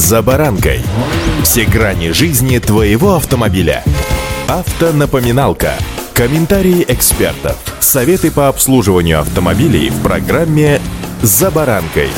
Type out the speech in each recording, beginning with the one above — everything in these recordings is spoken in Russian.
«За баранкой». Все грани жизни твоего автомобиля. Автонапоминалка. Комментарии экспертов. Советы по обслуживанию автомобилей в программе «За баранкой».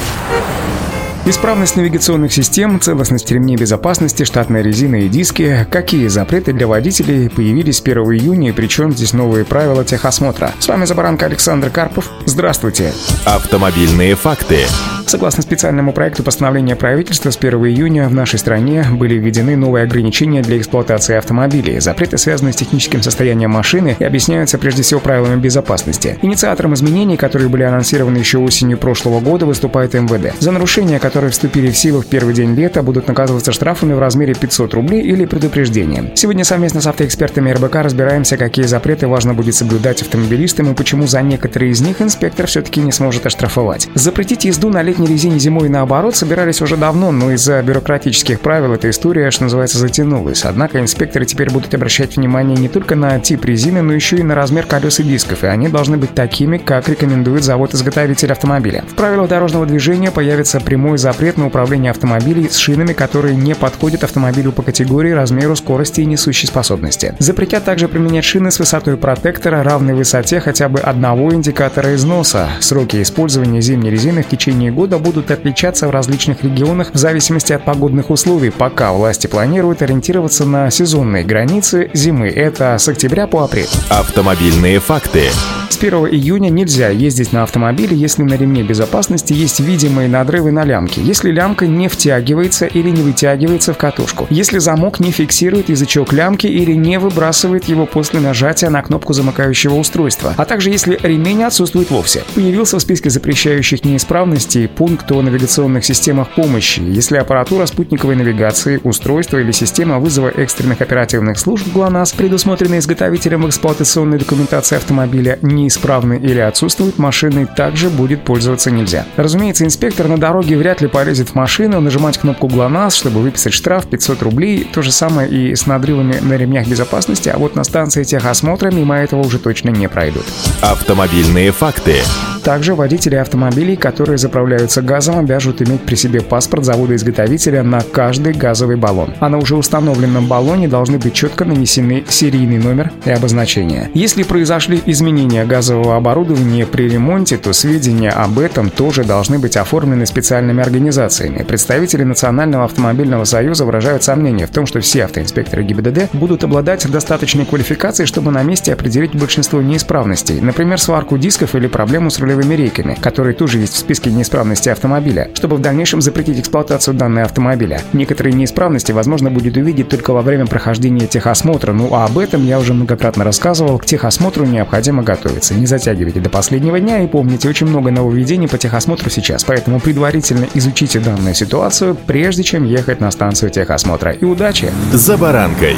Исправность навигационных систем, целостность ремней безопасности, штатная резина и диски. Какие запреты для водителей появились 1 июня и причем здесь новые правила техосмотра? С вами Забаранка Александр Карпов. Здравствуйте. Автомобильные факты. Согласно специальному проекту постановления правительства, с 1 июня в нашей стране были введены новые ограничения для эксплуатации автомобилей. Запреты связаны с техническим состоянием машины и объясняются прежде всего правилами безопасности. Инициатором изменений, которые были анонсированы еще осенью прошлого года, выступает МВД. За нарушения, которые вступили в силу в первый день лета, будут наказываться штрафами в размере 500 рублей или предупреждением. Сегодня совместно с автоэкспертами РБК разбираемся, какие запреты важно будет соблюдать автомобилистам и почему за некоторые из них инспектор все-таки не сможет оштрафовать. Запретить езду на летней резине зимой наоборот собирались уже давно, но из-за бюрократических правил эта история, что называется, затянулась. Однако инспекторы теперь будут обращать внимание не только на тип резины, но еще и на размер колес и дисков, и они должны быть такими, как рекомендует завод-изготовитель автомобиля. В правилах дорожного движения появится прямой запрет на управление автомобилей с шинами, которые не подходят автомобилю по категории, размеру, скорости и несущей способности. Запретят также применять шины с высотой протектора, равной высоте хотя бы одного индикатора износа. Сроки использования зимней резины в течение года года будут отличаться в различных регионах в зависимости от погодных условий, пока власти планируют ориентироваться на сезонные границы зимы. Это с октября по апрель. Автомобильные факты. С 1 июня нельзя ездить на автомобиле, если на ремне безопасности есть видимые надрывы на лямке, если лямка не втягивается или не вытягивается в катушку, если замок не фиксирует язычок лямки или не выбрасывает его после нажатия на кнопку замыкающего устройства, а также если ремень отсутствует вовсе. Появился в списке запрещающих неисправностей пункт о навигационных системах помощи, если аппаратура спутниковой навигации, устройство или система вызова экстренных оперативных служб ГЛОНАСС, предусмотренные изготовителем в эксплуатационной документации автомобиля, не неисправны или отсутствуют, машиной также будет пользоваться нельзя. Разумеется, инспектор на дороге вряд ли полезет в машину, нажимать кнопку ГЛОНАСС, чтобы выписать штраф 500 рублей. То же самое и с надрывами на ремнях безопасности, а вот на станции техосмотра мимо этого уже точно не пройдут. Автомобильные факты. Также водители автомобилей, которые заправляются газом, обяжут иметь при себе паспорт завода-изготовителя на каждый газовый баллон. А на уже установленном баллоне должны быть четко нанесены серийный номер и обозначение. Если произошли изменения газового оборудования при ремонте, то сведения об этом тоже должны быть оформлены специальными организациями. Представители Национального автомобильного союза выражают сомнение в том, что все автоинспекторы ГИБДД будут обладать достаточной квалификацией, чтобы на месте определить большинство неисправностей, например, сварку дисков или проблему с рулем рулевыми рейками, которые тоже есть в списке неисправности автомобиля, чтобы в дальнейшем запретить эксплуатацию данной автомобиля. Некоторые неисправности возможно будет увидеть только во время прохождения техосмотра, ну а об этом я уже многократно рассказывал. К техосмотру необходимо готовиться. Не затягивайте до последнего дня и помните, очень много нововведений по техосмотру сейчас, поэтому предварительно изучите данную ситуацию, прежде чем ехать на станцию техосмотра. И удачи! За баранкой!